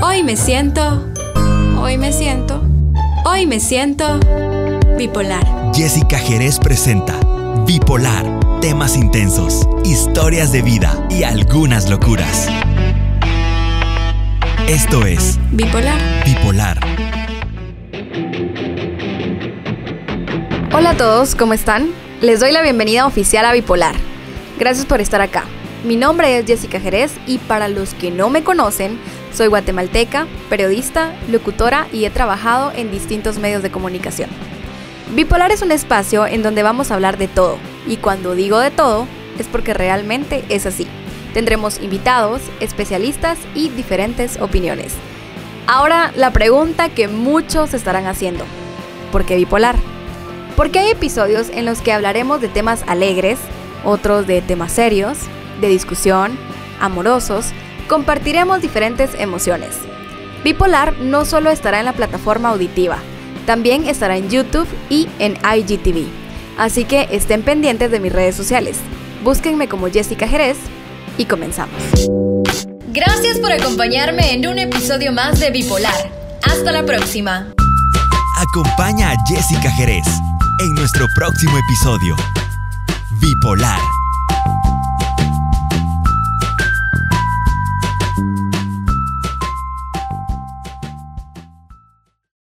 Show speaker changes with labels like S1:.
S1: Hoy me siento, hoy me siento, hoy me siento bipolar.
S2: Jessica Jerez presenta Bipolar, temas intensos, historias de vida y algunas locuras. Esto es
S1: Bipolar.
S2: Bipolar.
S3: Hola a todos, ¿cómo están? Les doy la bienvenida oficial a Bipolar. Gracias por estar acá. Mi nombre es Jessica Jerez y para los que no me conocen, soy guatemalteca, periodista, locutora y he trabajado en distintos medios de comunicación. Bipolar es un espacio en donde vamos a hablar de todo, y cuando digo de todo, es porque realmente es así. Tendremos invitados, especialistas y diferentes opiniones. Ahora, la pregunta que muchos estarán haciendo, ¿por qué bipolar? Porque hay episodios en los que hablaremos de temas alegres, otros de temas serios, de discusión, amorosos, compartiremos diferentes emociones. Bipolar no solo estará en la plataforma auditiva, también estará en YouTube y en IGTV. Así que estén pendientes de mis redes sociales. Búsquenme como Jessica Jerez y comenzamos. Gracias por acompañarme en un episodio más de Bipolar. Hasta la próxima.
S2: Acompaña a Jessica Jerez en nuestro próximo episodio. Bipolar.